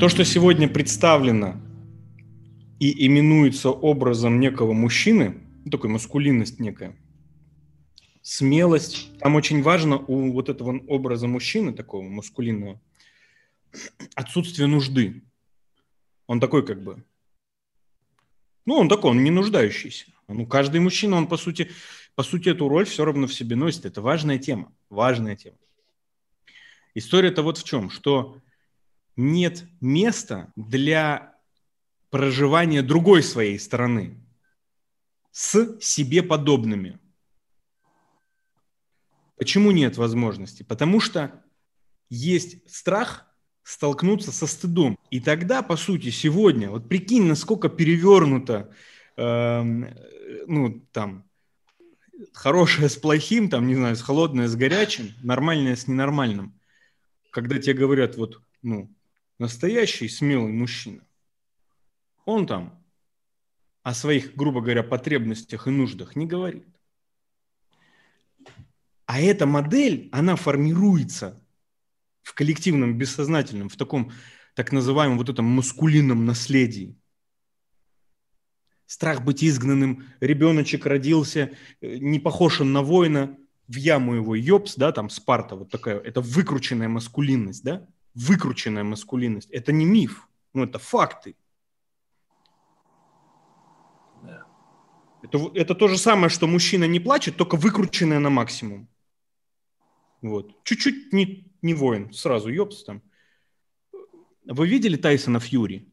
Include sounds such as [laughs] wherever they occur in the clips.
То, что сегодня представлено и именуется образом некого мужчины, ну, такой маскулинность некая, смелость. Там очень важно у вот этого образа мужчины, такого маскулинного, отсутствие нужды. Он такой как бы, ну, он такой, он не нуждающийся. Ну, каждый мужчина, он по сути, по сути эту роль все равно в себе носит. Это важная тема, важная тема. История-то вот в чем, что нет места для проживания другой своей стороны с себе подобными. Почему нет возможности? Потому что есть страх столкнуться со стыдом. И тогда, по сути, сегодня, вот прикинь, насколько перевернуто, э, ну, там, хорошее с плохим, там, не знаю, с холодное с горячим, нормальное с ненормальным. Когда тебе говорят, вот, ну, настоящий смелый мужчина, он там о своих, грубо говоря, потребностях и нуждах не говорит. А эта модель, она формируется в коллективном, бессознательном, в таком так называемом вот этом маскулинном наследии. Страх быть изгнанным, ребеночек родился, э, не похож он на воина, в яму его ёпс, да, там Спарта, вот такая, это выкрученная маскулинность, да, выкрученная маскулинность. Это не миф, ну это факты. Это, это то же самое, что мужчина не плачет, только выкрученная на максимум. Вот. Чуть-чуть не, не воин, сразу ёпс там. Вы видели Тайсона Фьюри?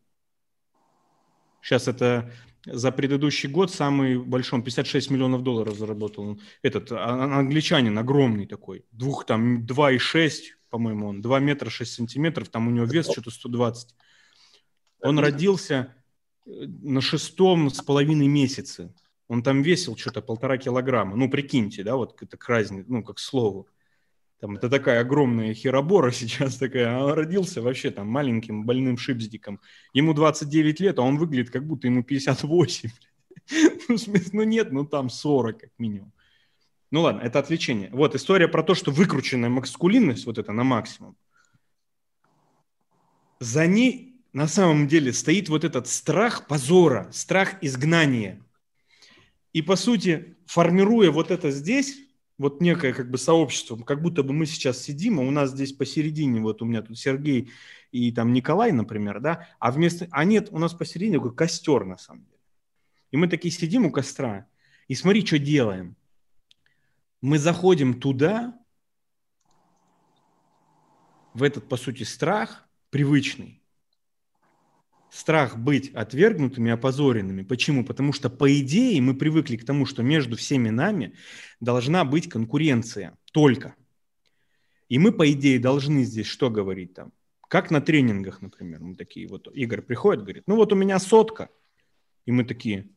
Сейчас это за предыдущий год самый большой, он 56 миллионов долларов заработал. Этот а, а, англичанин огромный такой, двух там, 2,6, по-моему, он, 2 метра 6 сантиметров, там у него вес что-то 120. Он родился э, на шестом с половиной месяце. Он там весил что-то полтора килограмма. Ну, прикиньте, да, вот это к разнице, ну, как к слову. Там это такая огромная херобора [laughs] сейчас такая, он родился вообще там маленьким больным шипздиком. Ему 29 лет, а он выглядит как будто ему 58. [laughs] Ну, ну нет, ну там 40 как минимум. Ну ладно, это отвлечение. Вот история про то, что выкрученная маскулинность, вот это на максимум, за ней на самом деле стоит вот этот страх позора, страх изгнания. И по сути, формируя вот это здесь, вот некое как бы сообщество, как будто бы мы сейчас сидим, а у нас здесь посередине, вот у меня тут Сергей и там Николай, например, да, а вместо, а нет, у нас посередине такой костер на самом деле. И мы такие сидим у костра, и смотри, что делаем. Мы заходим туда, в этот, по сути, страх привычный, страх быть отвергнутыми, опозоренными. Почему? Потому что, по идее, мы привыкли к тому, что между всеми нами должна быть конкуренция только. И мы, по идее, должны здесь что говорить там? Как на тренингах, например. Мы такие, вот Игорь приходит, говорит, ну вот у меня сотка. И мы такие,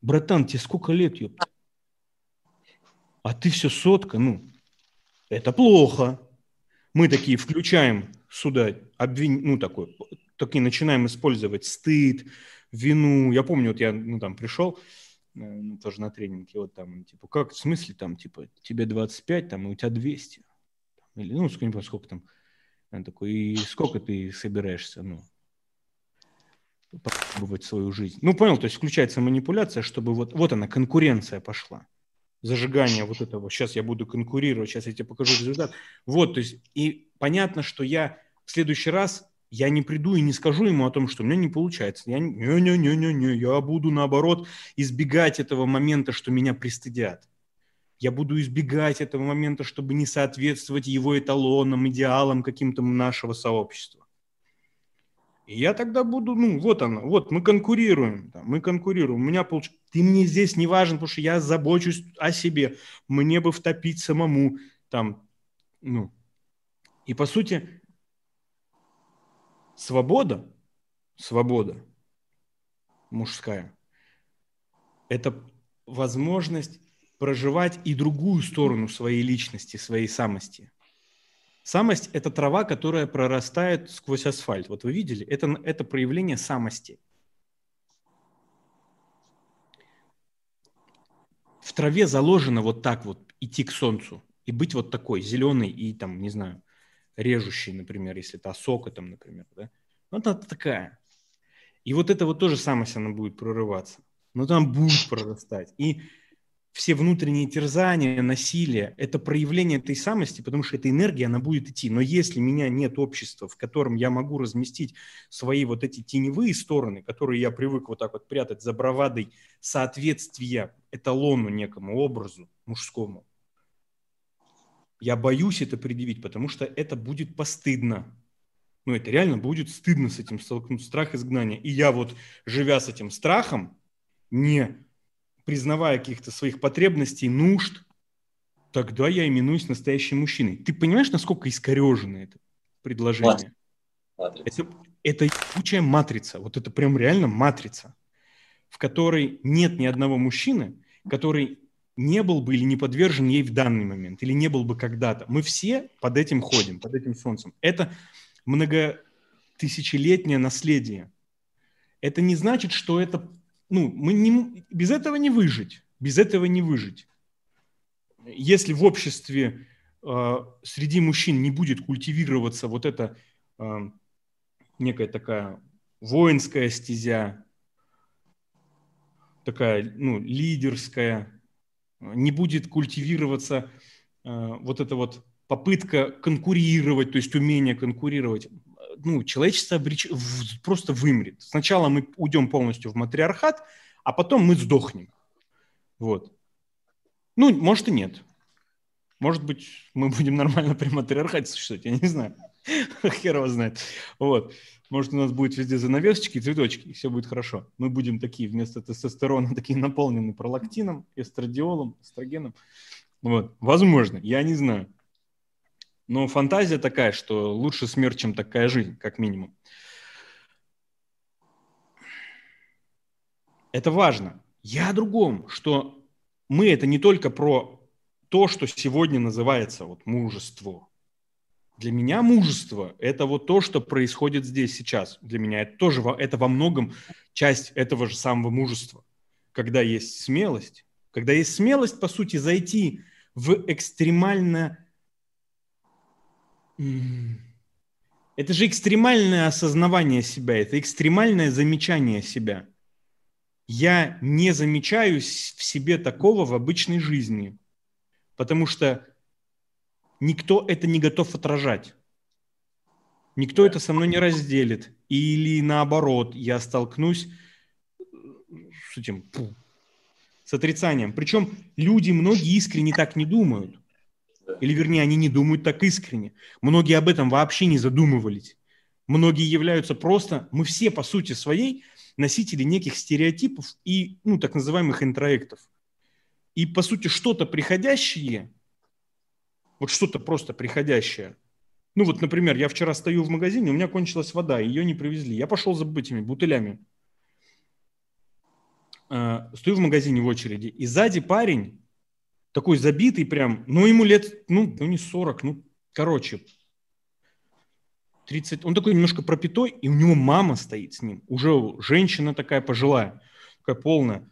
братан, тебе сколько лет, ёпта? А ты все сотка, ну, это плохо. Мы такие включаем сюда обвин... ну, такой такие начинаем использовать стыд, вину. Я помню, вот я ну, там пришел, э, ну, тоже на тренинге, вот там, типа, как, в смысле, там, типа, тебе 25, там, и у тебя 200. Или, ну, помню, сколько там. Он такой, и сколько ты собираешься, ну, попробовать свою жизнь. Ну, понял, то есть включается манипуляция, чтобы вот, вот она, конкуренция пошла. Зажигание вот этого. Сейчас я буду конкурировать, сейчас я тебе покажу результат. Вот, то есть, и понятно, что я в следующий раз я не приду и не скажу ему о том, что у меня не получается. Я не-не-не-не-не, я буду наоборот избегать этого момента, что меня пристыдят. Я буду избегать этого момента, чтобы не соответствовать его эталонам, идеалам каким-то нашего сообщества. И я тогда буду, ну, вот оно, вот мы конкурируем, да, мы конкурируем. У меня получается, ты мне здесь не важен, потому что я забочусь о себе. Мне бы втопить самому, там, ну. И по сути, Свобода, свобода мужская, это возможность проживать и другую сторону своей личности, своей самости. Самость – это трава, которая прорастает сквозь асфальт. Вот вы видели? Это, это проявление самости. В траве заложено вот так вот идти к солнцу и быть вот такой, зеленый и там, не знаю, режущей, например, если это осока там, например, да, вот она такая. И вот это вот тоже самость, она будет прорываться. Но там будет прорастать. И все внутренние терзания, насилие – это проявление этой самости, потому что эта энергия, она будет идти. Но если меня нет общества, в котором я могу разместить свои вот эти теневые стороны, которые я привык вот так вот прятать за бравадой соответствия эталону некому, образу мужскому, я боюсь это предъявить, потому что это будет постыдно. Ну, это реально будет стыдно с этим столкнуться, страх изгнания. И я вот, живя с этим страхом, не признавая каких-то своих потребностей, нужд, тогда я именуюсь настоящим мужчиной. Ты понимаешь, насколько искорежено это предложение? Матрица. Это, это ебучая матрица. Вот это прям реально матрица, в которой нет ни одного мужчины, который не был бы или не подвержен ей в данный момент, или не был бы когда-то. Мы все под этим ходим, под этим солнцем. Это многотысячелетнее наследие. Это не значит, что это ну, мы не, без этого не выжить. Без этого не выжить. Если в обществе э, среди мужчин не будет культивироваться вот эта э, некая такая воинская стезя, такая ну, лидерская, не будет культивироваться э, вот эта вот попытка конкурировать, то есть умение конкурировать, ну, человечество обреч... просто вымрет. Сначала мы уйдем полностью в матриархат, а потом мы сдохнем. Вот. Ну, может и нет. Может быть, мы будем нормально при матриархате существовать, я не знаю. [laughs] Хер его знает. Вот. Может, у нас будет везде занавесочки, цветочки, и все будет хорошо. Мы будем такие вместо тестостерона, [laughs] такие наполнены пролактином, эстрадиолом, эстрогеном. Вот. Возможно, я не знаю. Но фантазия такая, что лучше смерть, чем такая жизнь, как минимум. Это важно. Я о другом, что мы это не только про то, что сегодня называется вот мужество. Для меня мужество – это вот то, что происходит здесь сейчас. Для меня это тоже это во многом часть этого же самого мужества. Когда есть смелость, когда есть смелость, по сути, зайти в экстремально это же экстремальное осознавание себя, это экстремальное замечание себя. Я не замечаю в себе такого в обычной жизни, потому что никто это не готов отражать. Никто это со мной не разделит. Или наоборот, я столкнусь с этим, с отрицанием. Причем люди, многие искренне так не думают. Или, вернее, они не думают так искренне. Многие об этом вообще не задумывались. Многие являются просто, мы все по сути своей носители неких стереотипов и, ну, так называемых интроектов. И, по сути, что-то приходящее, вот что-то просто приходящее. Ну, вот, например, я вчера стою в магазине, у меня кончилась вода, ее не привезли. Я пошел за этими бутылями. Э, стою в магазине в очереди, и сзади парень такой забитый прям, ну, ему лет, ну, ну не 40, ну, короче, 30, он такой немножко пропитой, и у него мама стоит с ним, уже женщина такая пожилая, такая полная,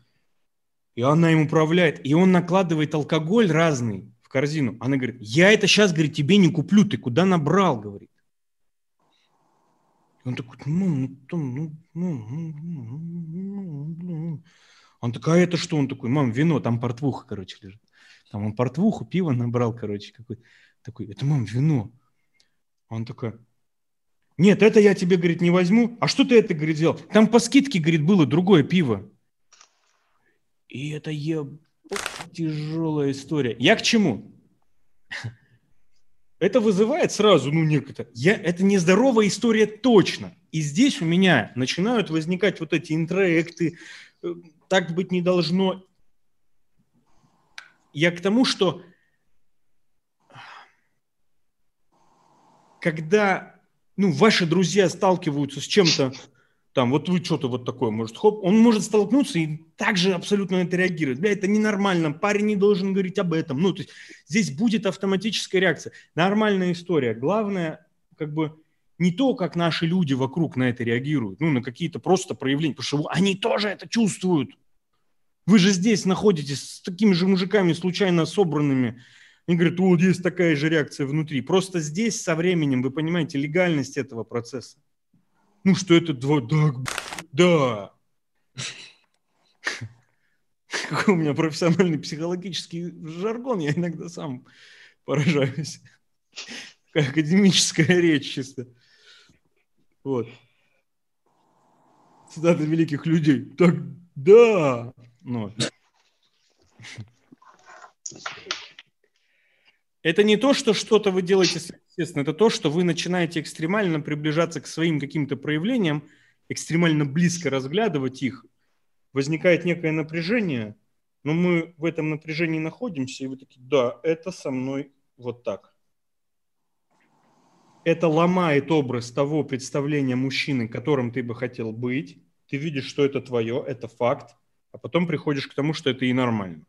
и она ему управляет, и он накладывает алкоголь разный корзину. Она говорит, я это сейчас, говорит, тебе не куплю, ты куда набрал, говорит. Он такой, мам, ну, там, ну, ну, ну, ну, ну, ну. Он такой, а это что? Он такой, мам, вино, там портвуха, короче, лежит. Там он портвуху, пиво набрал, короче, какой такой, это, мам, вино. Он такой, нет, это я тебе, говорит, не возьму. А что ты это, говорит, сделал? Там по скидке, говорит, было другое пиво. И это еб... тяжелая история. Я к чему? Это вызывает сразу, ну, некое... Я... Это нездоровая история точно. И здесь у меня начинают возникать вот эти интроекты. Э, так быть не должно. Я к тому, что когда ну, ваши друзья сталкиваются с чем-то, там, вот вы что-то вот такое, может, хоп, он может столкнуться и также абсолютно на это реагировать. Бля, это ненормально, парень не должен говорить об этом. Ну, то есть здесь будет автоматическая реакция. Нормальная история. Главное, как бы, не то, как наши люди вокруг на это реагируют, ну, на какие-то просто проявления, потому что они тоже это чувствуют. Вы же здесь находитесь с такими же мужиками, случайно собранными, И говорит, вот есть такая же реакция внутри. Просто здесь со временем, вы понимаете, легальность этого процесса. Ну, что это два, да, да. Какой у меня профессиональный психологический жаргон, я иногда сам поражаюсь. Академическая речь чисто. Вот. Цитаты великих людей. Так, да. Ну, это не то, что что-то вы делаете естественно, это то, что вы начинаете экстремально приближаться к своим каким-то проявлениям, экстремально близко разглядывать их, возникает некое напряжение, но мы в этом напряжении находимся, и вы такие, да, это со мной вот так. Это ломает образ того представления мужчины, которым ты бы хотел быть. Ты видишь, что это твое, это факт, а потом приходишь к тому, что это и нормально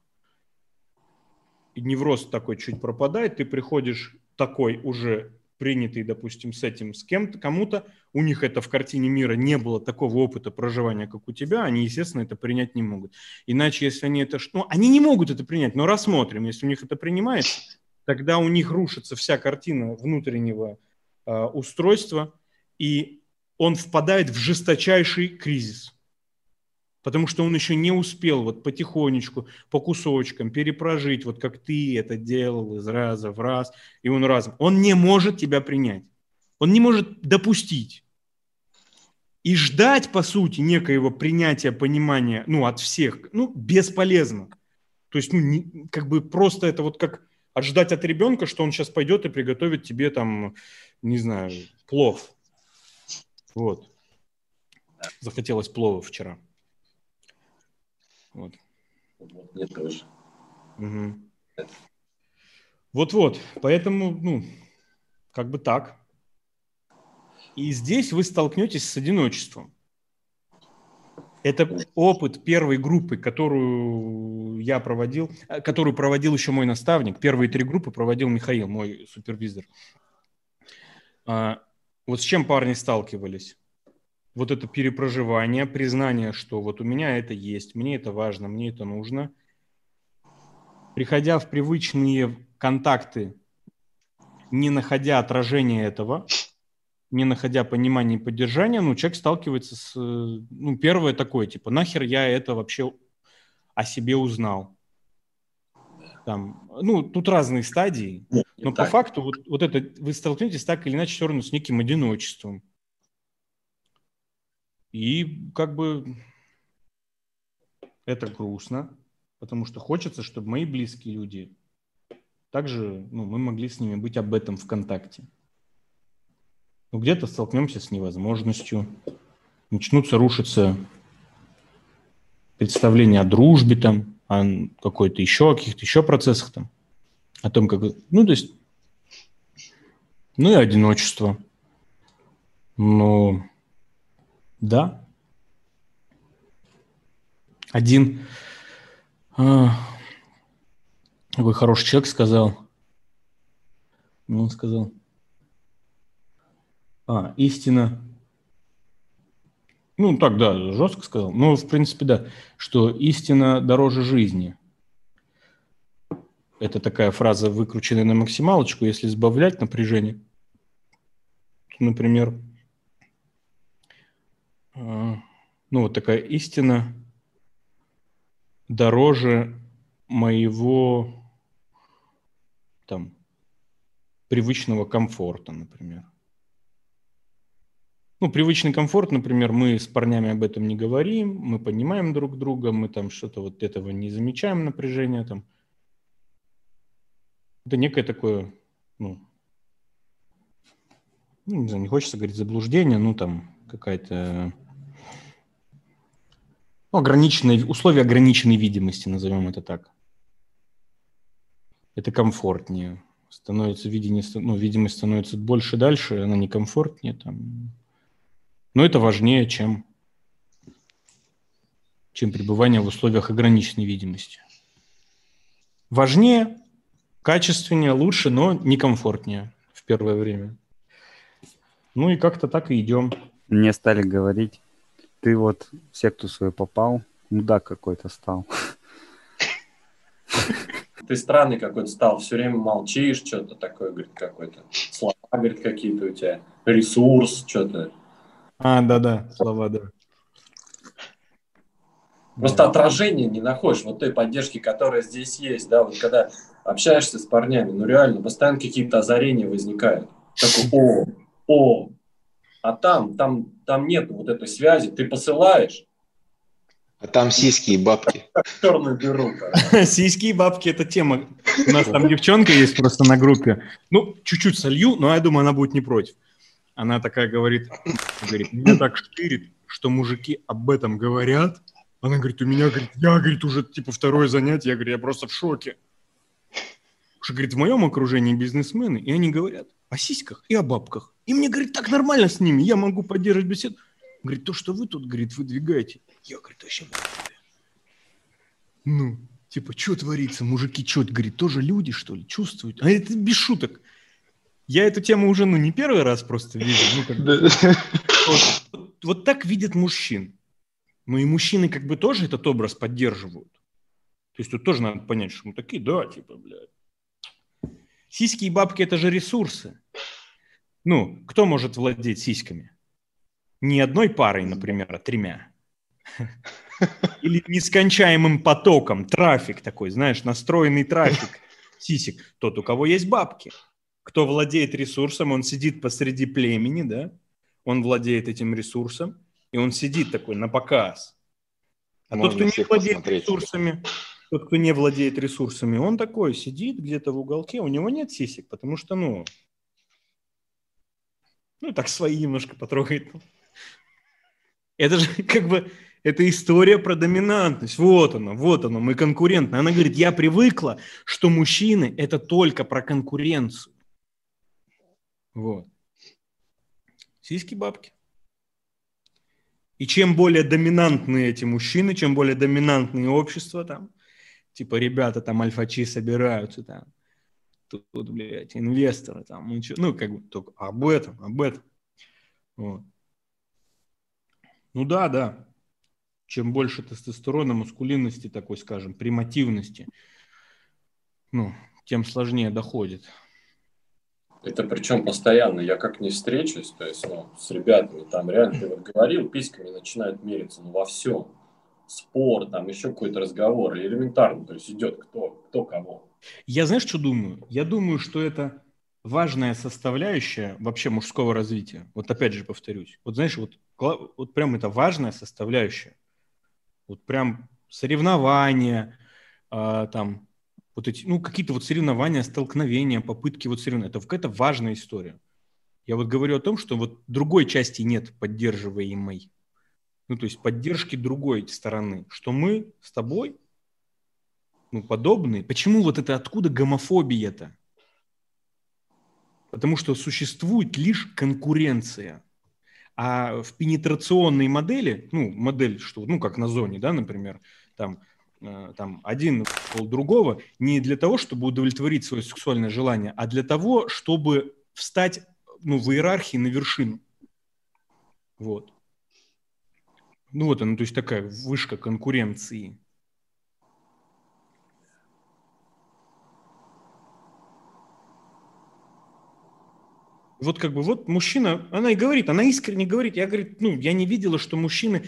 и невроз такой чуть пропадает, ты приходишь такой уже принятый, допустим, с этим, с кем-то, кому-то, у них это в картине мира не было такого опыта проживания, как у тебя, они, естественно, это принять не могут. Иначе, если они это... Ну, они не могут это принять, но рассмотрим, если у них это принимается, тогда у них рушится вся картина внутреннего э, устройства, и он впадает в жесточайший кризис потому что он еще не успел вот потихонечку, по кусочкам перепрожить, вот как ты это делал из раза в раз, и он разом. Он не может тебя принять. Он не может допустить. И ждать, по сути, некоего принятия, понимания, ну, от всех, ну, бесполезно. То есть, ну, не, как бы просто это вот как ожидать от ребенка, что он сейчас пойдет и приготовит тебе там, не знаю, плов. Вот. Захотелось плова вчера. Вот. Мне тоже. Угу. Вот-вот, поэтому, ну, как бы так. И здесь вы столкнетесь с одиночеством. Это опыт первой группы, которую я проводил, э, которую проводил еще мой наставник. Первые три группы проводил Михаил, мой супервизор. А, вот с чем парни сталкивались? Вот это перепроживание, признание, что вот у меня это есть, мне это важно, мне это нужно. Приходя в привычные контакты, не находя отражения этого, не находя понимания и поддержания, ну, человек сталкивается с... Ну, первое такое, типа, нахер я это вообще о себе узнал? Там, ну, тут разные стадии, ну, но по факту вот, вот это вы столкнетесь так или иначе все равно с неким одиночеством. И как бы это грустно, потому что хочется, чтобы мои близкие люди также, ну, мы могли с ними быть об этом в контакте. Но где-то столкнемся с невозможностью, начнутся рушиться представления о дружбе там, о какой-то еще, о каких-то еще процессах там, о том, как... Ну, то есть... Ну и одиночество. Но да. Один а, такой хороший человек сказал, ну, он сказал, а, истина, ну, так, да, жестко сказал, но, в принципе, да, что истина дороже жизни. Это такая фраза, выкрученная на максималочку, если сбавлять напряжение, то, например, ну, вот такая истина дороже моего там привычного комфорта, например. Ну, привычный комфорт, например, мы с парнями об этом не говорим, мы понимаем друг друга, мы там что-то вот этого не замечаем, напряжения там. Это некое такое, ну, ну не знаю, не хочется говорить заблуждение, ну, там какая-то ограниченные, условия ограниченной видимости, назовем это так. Это комфортнее. Становится видение, ну, видимость становится больше дальше, она некомфортнее. Там. Но это важнее, чем, чем пребывание в условиях ограниченной видимости. Важнее, качественнее, лучше, но некомфортнее в первое время. Ну и как-то так и идем. Мне стали говорить, ты вот в секту свою попал, мудак какой-то стал. ты странный какой-то стал, все время молчишь, что-то такое, говорит, какой-то. Слова, говорит, какие-то у тебя, ресурс, что-то. А, да-да, слова, да. Просто отражение не находишь вот той поддержки, которая здесь есть, да, вот когда общаешься с парнями, ну реально, постоянно какие-то озарения возникают. Такой, о, о, а там, там, там нет вот этой связи, ты посылаешь, а там сиськи и бабки. [laughs] Черную дыру. [laughs] Сиськи и бабки – это тема. У нас там девчонка есть просто на группе. Ну, чуть-чуть солью, но я думаю, она будет не против. Она такая говорит, говорит, меня так штырит, что мужики об этом говорят. Она говорит, у меня, говорит, я, говорит, уже типа второе занятие. Я говорю, я просто в шоке. Что, говорит, в моем окружении бизнесмены, и они говорят о сиськах и о бабках. И мне, говорит, так нормально с ними, я могу поддерживать беседу. Говорит, то, что вы тут, говорит, выдвигаете, я, говорит, вообще Ну, типа, что творится? Мужики что, говорит, тоже люди, что ли, чувствуют? А это без шуток. Я эту тему уже, ну, не первый раз просто вижу. Ну, как вот, вот, вот так видят мужчин. Ну, и мужчины как бы тоже этот образ поддерживают. То есть тут тоже надо понять, что мы такие, да, типа, блядь. Сиськи и бабки – это же ресурсы. Ну, кто может владеть сиськами? Не одной парой, например, а тремя. Или нескончаемым потоком, трафик такой, знаешь, настроенный трафик сисек. Тот, у кого есть бабки. Кто владеет ресурсом, он сидит посреди племени, да, он владеет этим ресурсом, и он сидит такой на показ. А Можно тот, кто не владеет посмотреть. ресурсами, тот, кто не владеет ресурсами, он такой сидит где-то в уголке, у него нет сисек, потому что, ну, ну, так свои немножко потрогает. Это же [laughs] как бы, это история про доминантность. Вот оно, вот оно, мы конкурентны. Она говорит, я привыкла, что мужчины – это только про конкуренцию. Вот. Сиськи бабки. И чем более доминантные эти мужчины, чем более доминантные общества там, типа ребята там альфачи собираются там, тут, блядь, инвесторы там, ну, как бы только об этом, об этом. Вот. Ну да, да. Чем больше тестостерона, мускулинности такой, скажем, примативности, ну, тем сложнее доходит. Это причем постоянно. Я как не встречусь, то есть, ну, с ребятами, там реально, ты вот говорил, письками начинают мериться, ну, во всем. Спор, там еще какой-то разговор, элементарно, то есть идет кто, кто кого. Я знаешь, что думаю? Я думаю, что это важная составляющая вообще мужского развития. Вот опять же повторюсь. Вот знаешь, вот вот прям это важная составляющая. Вот прям соревнования, э, там, вот эти, ну, какие-то вот соревнования, столкновения, попытки вот соревнования. Это какая-то важная история. Я вот говорю о том, что вот другой части нет поддерживаемой. Ну, то есть поддержки другой стороны. Что мы с тобой, ну, подобные. Почему вот это, откуда гомофобия-то? Потому что существует лишь конкуренция – а в пенетрационной модели, ну, модель, что, ну, как на зоне, да, например, там, э, там один пол другого, не для того, чтобы удовлетворить свое сексуальное желание, а для того, чтобы встать ну, в иерархии на вершину. Вот. Ну вот она, то есть такая вышка конкуренции. Вот как бы вот мужчина, она и говорит, она искренне говорит, я говорит, ну, я не видела, что мужчины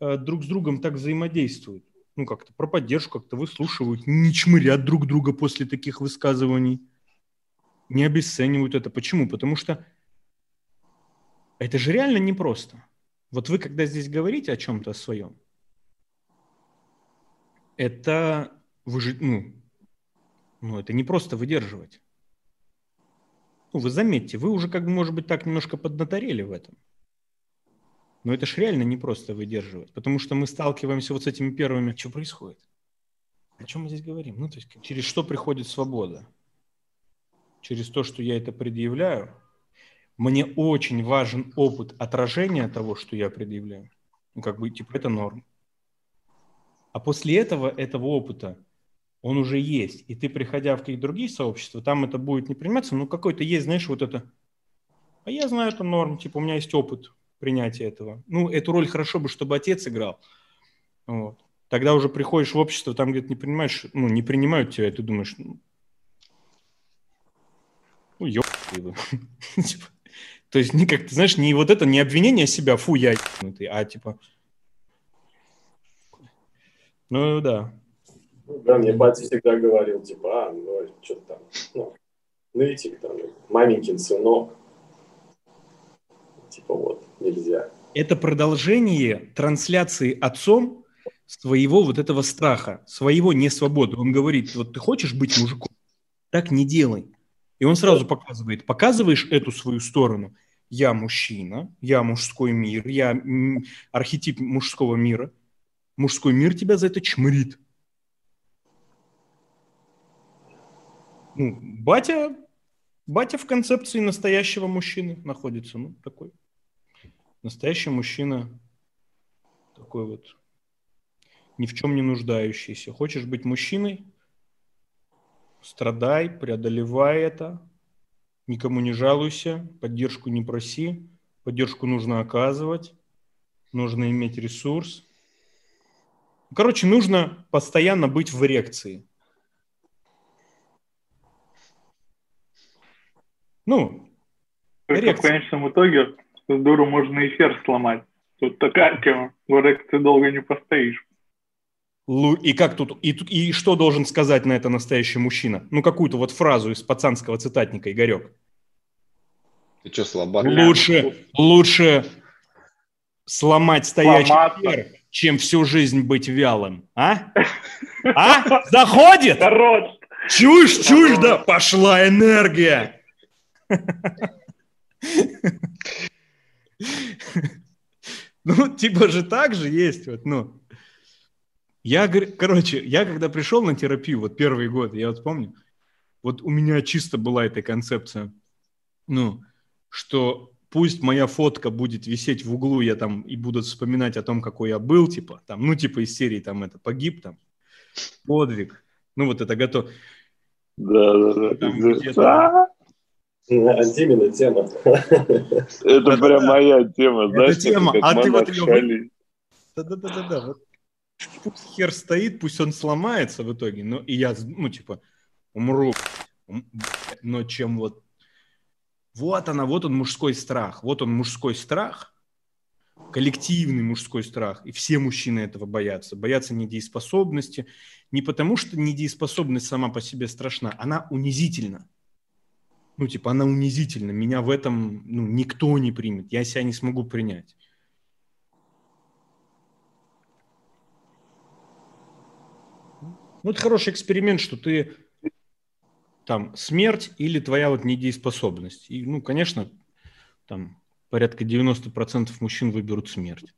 э, друг с другом так взаимодействуют. Ну, как-то про поддержку как-то выслушивают, не чмырят друг друга после таких высказываний, не обесценивают это. Почему? Потому что это же реально непросто. Вот вы, когда здесь говорите о чем-то своем, это вы же, ну, ну, это не просто выдерживать. Ну, вы заметьте, вы уже как бы, может быть, так немножко поднаторели в этом. Но это ж реально не просто выдерживать, потому что мы сталкиваемся вот с этими первыми. Что происходит? О чем мы здесь говорим? Ну, то есть через что приходит свобода? Через то, что я это предъявляю. Мне очень важен опыт отражения того, что я предъявляю. Ну, как бы, типа, это норм. А после этого, этого опыта, он уже есть. И ты, приходя в какие-то другие сообщества, там это будет не приниматься, но какой-то есть, знаешь, вот это, а я знаю, это норм, типа у меня есть опыт принятия этого. Ну, эту роль хорошо бы, чтобы отец играл. Вот. тогда уже приходишь в общество, там где-то не принимаешь, ну, не принимают тебя, и ты думаешь, ну, ну ё... [laughs] Типа, То есть, не как ты знаешь, не вот это, не обвинение себя, фу, я ебанутый, а типа, ну да. Ну, Да, мне батя всегда говорил, типа, а, ну, что там, ну, нытик там, маменькин сынок. Типа вот, нельзя. Это продолжение трансляции отцом своего вот этого страха, своего несвободы. Он говорит, вот ты хочешь быть мужиком, так не делай. И он сразу показывает, показываешь эту свою сторону, я мужчина, я мужской мир, я архетип мужского мира, мужской мир тебя за это чмырит. Ну, батя, батя в концепции настоящего мужчины находится, ну, такой. Настоящий мужчина, такой вот, ни в чем не нуждающийся. Хочешь быть мужчиной? Страдай, преодолевай это, никому не жалуйся, поддержку не проси, поддержку нужно оказывать, нужно иметь ресурс. Короче, нужно постоянно быть в эрекции. Ну, в конечном итоге с дуру можно эфир сломать. Тут такая тема. В эрекции долго не постоишь. И как тут, и, и что должен сказать на это настоящий мужчина? Ну, какую-то вот фразу из пацанского цитатника, Игорек. Ты что, слабак? Лучше, лучше сломать стоячий Сломаться. хер, чем всю жизнь быть вялым. А? [laughs] А? Заходит? Хорош! Чушь, чушь, да? Пошла энергия. [laughs] Ну, типа же так же есть, вот, ну. Я, говорю, короче, я когда пришел на терапию, вот первый год, я вот помню, вот у меня чисто была эта концепция, ну, что пусть моя фотка будет висеть в углу, я там и буду вспоминать о том, какой я был, типа, там, ну, типа из серии, там, это, погиб, там, подвиг, ну, вот это готов. Да, да, да. Там Это- где-то- А, тема. Это прям моя тема, знаешь, тема, как а ты вот Шали. Да-да-да-да. Вот. Пусть хер стоит, пусть он сломается в итоге, но и я, ну, типа, умру. Ум- Но чем вот... Вот она, вот он мужской страх. Вот он мужской страх, коллективный мужской страх. И все мужчины этого боятся. Боятся недееспособности. Не потому, что недееспособность сама по себе страшна, она унизительна. Ну, типа, она унизительна. Меня в этом, ну, никто не примет. Я себя не смогу принять. Ну, это хороший эксперимент, что ты там смерть или твоя вот недееспособность. И, ну, конечно, там порядка 90% мужчин выберут смерть.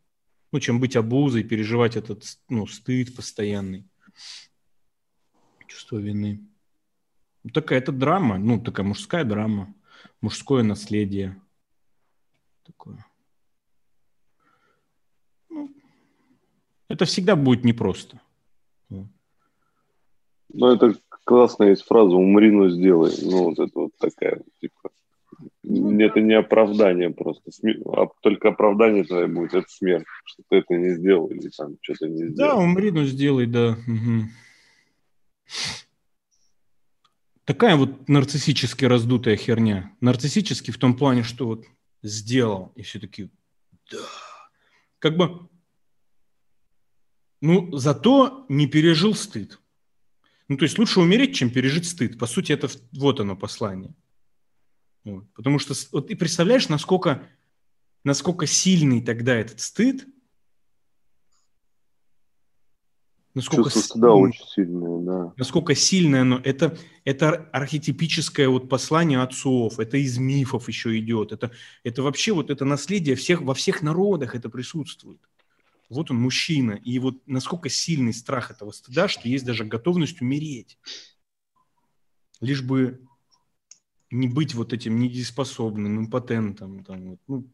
Ну, чем быть обузой, переживать этот, ну, стыд постоянный, чувство вины. Ну, такая это драма, ну, такая мужская драма, мужское наследие. Такое. Ну, это всегда будет непросто. Ну, это классная есть фраза «умри, но сделай». Ну, вот это вот такая, типа, Ну, это не оправдание просто, сме- а только оправдание твое будет, это смерть, что ты это не сделал или там что-то не Да, сделал. умри, но сделай, да. Мгм. Такая вот нарциссически раздутая херня. Нарциссически в том плане, что вот сделал, и все таки да. Как бы, ну, зато не пережил стыд. Ну, то есть лучше умереть, чем пережить стыд. По сути, это вот оно послание. Вот. Потому что, вот ты представляешь, насколько, насколько сильный тогда этот стыд, насколько Чувство стыда сильный- очень сильное, да. насколько сильное оно. Это, это архетипическое вот послание отцов, это из мифов еще идет. Это, это вообще вот это наследие всех, во всех народах это присутствует. Вот он мужчина. И вот насколько сильный страх этого стыда, что есть даже готовность умереть. Лишь бы не быть вот этим недееспособным, импотентом. Там, вот, ну,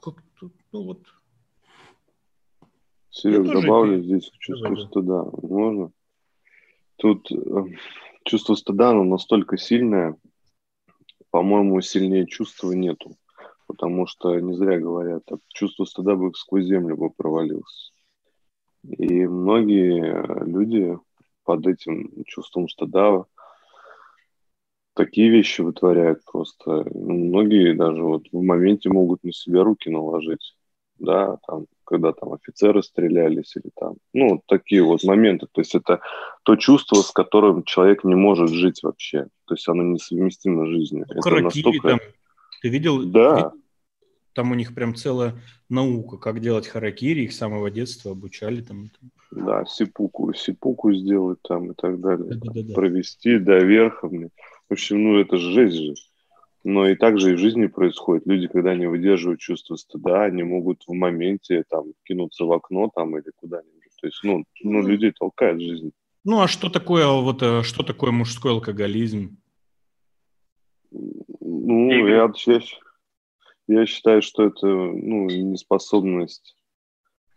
как тут, ну вот, Серег, тоже добавлю это- здесь чувство Давай, да. стыда. Можно? Тут э, чувство стыда, оно настолько сильное, по-моему, сильнее чувства нету. Потому что не зря говорят, от чувства стыда бы сквозь землю бы провалился. И многие люди под этим чувством стыда такие вещи вытворяют просто. Многие даже вот в моменте могут на себя руки наложить. Да, там, когда там офицеры стрелялись или там, ну, такие вот моменты. То есть это то чувство, с которым человек не может жить вообще. То есть оно несовместимо с жизнью. Ну, это настолько... там. Ты видел? Да, Там у них прям целая наука, как делать харакири, их с самого детства обучали там. да, сипуку, сипуку сделать там и так далее. Да-да-да. Провести, да, верхом. В общем, ну это же жесть же. Но и так же и в жизни происходит. Люди, когда не выдерживают чувство стыда, они могут в моменте там кинуться в окно там или куда-нибудь. То есть, ну, ну людей толкает жизнь. Ну а что такое вот э, что такое мужской алкоголизм? Ну, я, я, я считаю, что это ну, неспособность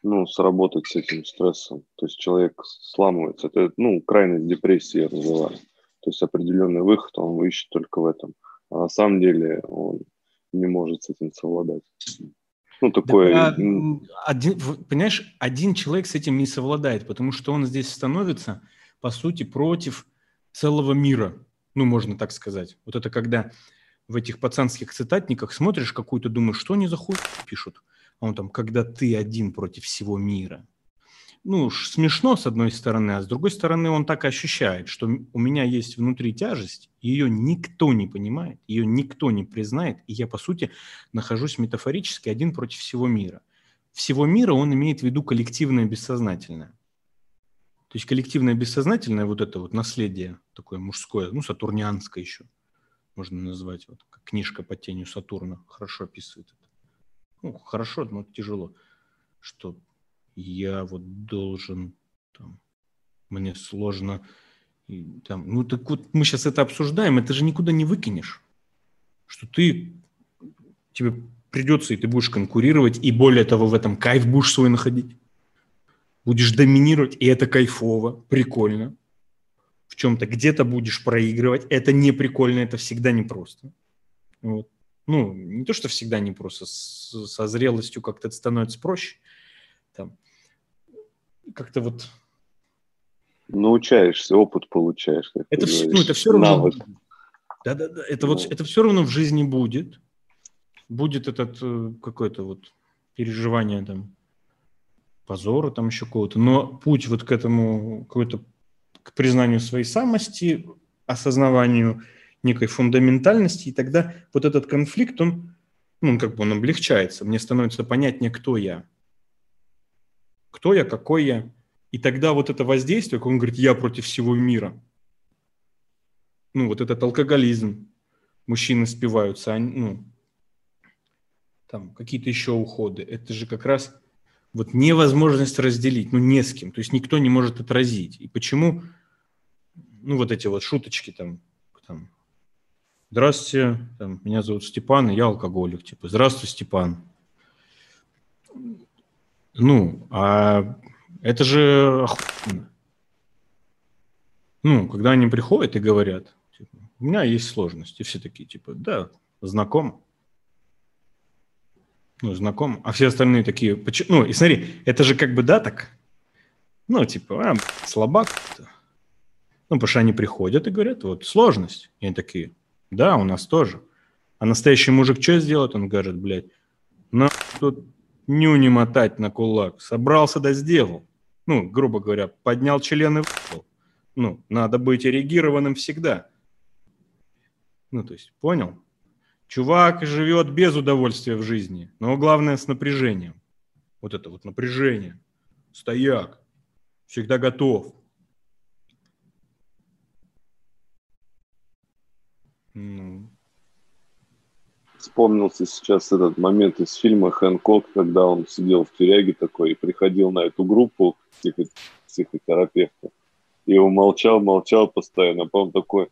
ну, сработать с этим стрессом. То есть человек сламывается. Это, ну, крайность депрессии я называю. То есть определенный выход он ищет только в этом. А на самом деле он не может с этим совладать. Ну, такое... Да, один, понимаешь, один человек с этим не совладает, потому что он здесь становится, по сути, против целого мира. Ну, можно так сказать. Вот это когда в этих пацанских цитатниках смотришь какую-то, думаешь, что они за хуй пишут? А он там, когда ты один против всего мира. Ну, уж смешно с одной стороны, а с другой стороны он так ощущает, что у меня есть внутри тяжесть, ее никто не понимает, ее никто не признает, и я, по сути, нахожусь метафорически один против всего мира. Всего мира он имеет в виду коллективное бессознательное. То есть коллективное бессознательное, вот это вот наследие такое мужское, ну, сатурнианское еще, можно назвать, вот, книжка по тенью Сатурна хорошо описывает это. Ну, хорошо, но тяжело, что я вот должен, там, мне сложно, и там, ну, так вот мы сейчас это обсуждаем, это же никуда не выкинешь, что ты, тебе придется, и ты будешь конкурировать, и более того, в этом кайф будешь свой находить. Будешь доминировать, и это кайфово, прикольно. В чем-то где-то будешь проигрывать, это не прикольно, это всегда непросто. Вот. Ну, не то, что всегда непросто, с- со зрелостью как-то это становится проще. Там. Как-то вот научаешься, опыт получаешь. Это, ты вс- ну, это все равно. Навык. Да, да, да. Это вот Ну. это все равно в жизни будет. Будет этот э, какое-то вот переживание там позора там еще какого-то. Но путь вот к этому какой-то к признанию своей самости, осознаванию некой фундаментальности, и тогда вот этот конфликт, он, ну, как бы он облегчается. Мне становится понятнее, кто я. Кто я, какой я. И тогда вот это воздействие, он говорит, я против всего мира – ну, вот этот алкоголизм, мужчины спиваются, они, ну, там какие-то еще уходы. Это же как раз вот невозможность разделить, ну, не с кем. То есть никто не может отразить. И почему, ну, вот эти вот шуточки там, там Здравствуйте, там, меня зовут Степан, и я алкоголик. Типа, здравствуй, Степан. Ну, а это же охуенно. Ну, когда они приходят и говорят, типа, у меня есть сложности, все такие, типа, да, знаком. Ну, знаком. А все остальные такие, ну, и смотри, это же как бы, да, так, ну, типа, а, слабак. Ну, потому что они приходят и говорят, вот, сложность. И они такие, да, у нас тоже. А настоящий мужик что сделает? Он говорит, блядь, на тут ню не мотать на кулак. Собрался да сделал. Ну, грубо говоря, поднял член и выпал. Ну, надо быть эрегированным всегда. Ну, то есть, понял? Чувак живет без удовольствия в жизни, но главное с напряжением. Вот это вот напряжение. Стояк. Всегда готов. Ну, Вспомнился сейчас этот момент из фильма «Хэнкок», когда он сидел в тюряге такой и приходил на эту группу психо- психотерапевтов. И он молчал, молчал постоянно. А потом такой,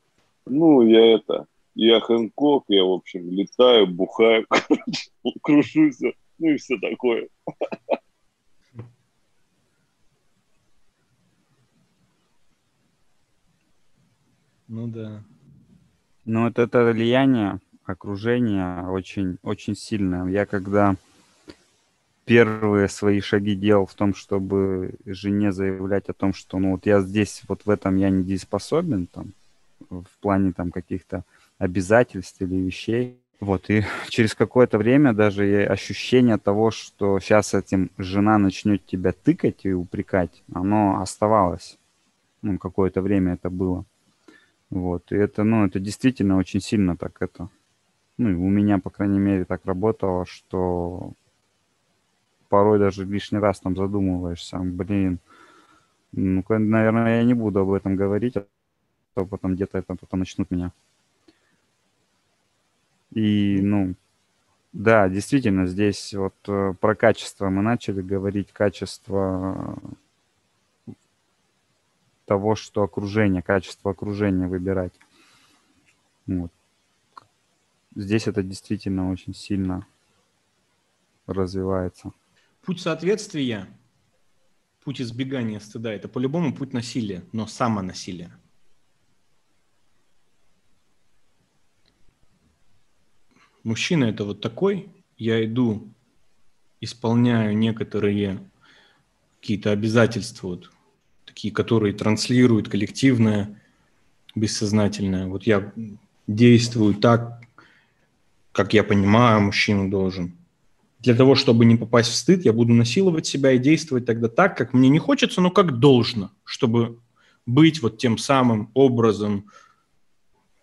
ну, я это, я Хэнкок, я, в общем, летаю, бухаю, [laughs] крушусь, ну и все такое. ну да. Ну, вот это влияние, окружение очень, очень сильное. Я когда первые свои шаги делал в том, чтобы жене заявлять о том, что ну вот я здесь, вот в этом я недееспособен, там, в плане там каких-то обязательств или вещей. Вот, и [laughs] через какое-то время даже ощущение того, что сейчас этим жена начнет тебя тыкать и упрекать, оно оставалось. Ну, какое-то время это было. Вот, и это, ну, это действительно очень сильно так это, ну, у меня, по крайней мере, так работало, что порой даже лишний раз там задумываешься, блин, ну, наверное, я не буду об этом говорить, а то потом где-то это потом начнут меня. И, ну, да, действительно, здесь вот э, про качество мы начали говорить, качество того, что окружение, качество окружения выбирать. Вот. Здесь это действительно очень сильно развивается. Путь соответствия, путь избегания стыда – это по-любому путь насилия, но самонасилие. Мужчина – это вот такой, я иду, исполняю некоторые какие-то обязательства, вот, такие, которые транслируют коллективное, бессознательное. Вот я действую так, как я понимаю, мужчина должен. Для того, чтобы не попасть в стыд, я буду насиловать себя и действовать тогда так, как мне не хочется, но как должно, чтобы быть вот тем самым образом,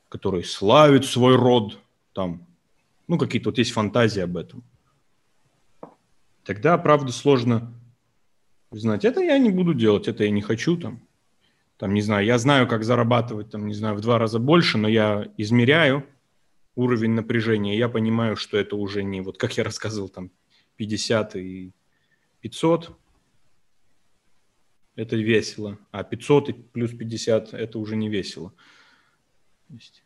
который славит свой род, там, ну, какие-то вот есть фантазии об этом. Тогда, правда, сложно знать, это я не буду делать, это я не хочу там. Там, не знаю, я знаю, как зарабатывать, там, не знаю, в два раза больше, но я измеряю уровень напряжения, я понимаю, что это уже не, вот как я рассказывал, там, 50 и 500, это весело, а 500 и плюс 50 это уже не весело. Есть,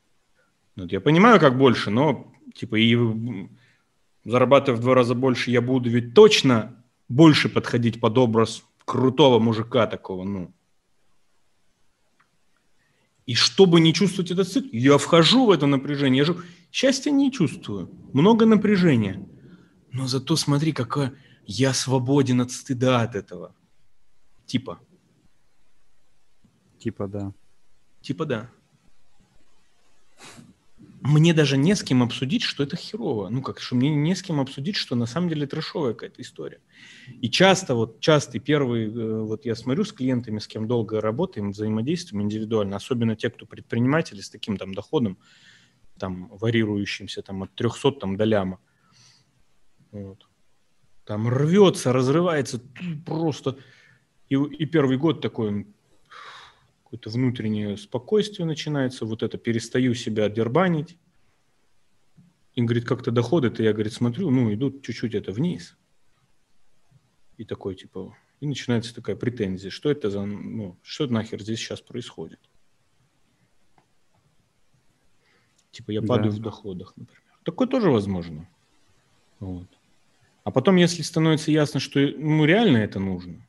вот я понимаю, как больше, но типа и зарабатывая в два раза больше, я буду ведь точно больше подходить под образ крутого мужика такого, ну. И чтобы не чувствовать этот стыд, я вхожу в это напряжение. Я же счастья не чувствую. Много напряжения. Но зато смотри, какая я свободен от стыда от этого. Типа. Типа да. Типа да мне даже не с кем обсудить, что это херово. Ну, как, что мне не с кем обсудить, что на самом деле трешовая какая-то история. И часто, вот, часто первый, э, вот я смотрю с клиентами, с кем долго работаем, взаимодействуем индивидуально, особенно те, кто предприниматели с таким там доходом, там, варьирующимся там от 300 там до ляма. Вот. Там рвется, разрывается просто. И, и первый год такой, какое-то внутреннее спокойствие начинается, вот это перестаю себя дербанить. И, говорит, как-то доходит, и я, говорит, смотрю, ну, идут чуть-чуть это вниз. И такой, типа, и начинается такая претензия, что это за, ну, что нахер здесь сейчас происходит. Типа я падаю да. в доходах, например. Такое тоже возможно. Вот. А потом, если становится ясно, что ну, реально это нужно,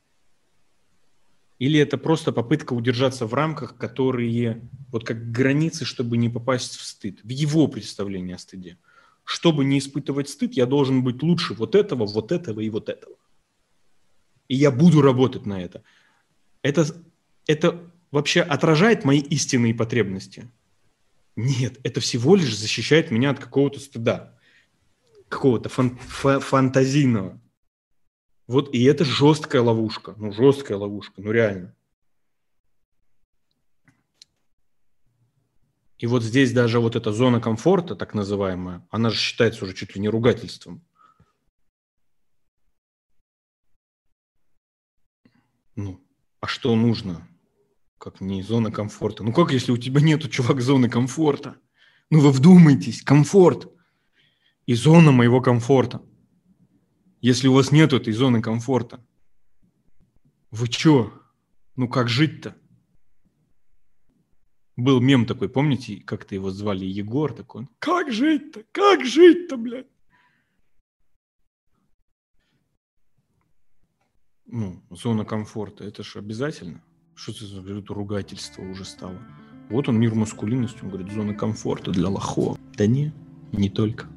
или это просто попытка удержаться в рамках, которые вот как границы, чтобы не попасть в стыд, в его представлении о стыде. Чтобы не испытывать стыд, я должен быть лучше вот этого, вот этого и вот этого. И я буду работать на это. Это, это вообще отражает мои истинные потребности? Нет, это всего лишь защищает меня от какого-то стыда, какого-то фан- фантазийного. Вот и это жесткая ловушка. Ну, жесткая ловушка, ну реально. И вот здесь даже вот эта зона комфорта, так называемая, она же считается уже чуть ли не ругательством. Ну, а что нужно? Как не зона комфорта? Ну как, если у тебя нету, чувак, зоны комфорта? Ну вы вдумайтесь, комфорт и зона моего комфорта – если у вас нет этой зоны комфорта? Вы чё? Ну как жить-то? Был мем такой, помните, как-то его звали Егор такой? Как жить-то? Как жить-то, блядь? Ну, зона комфорта, это же обязательно. Что это ругательство уже стало? Вот он, мир маскулинности, он говорит, зона комфорта для лохов. Да не, не только.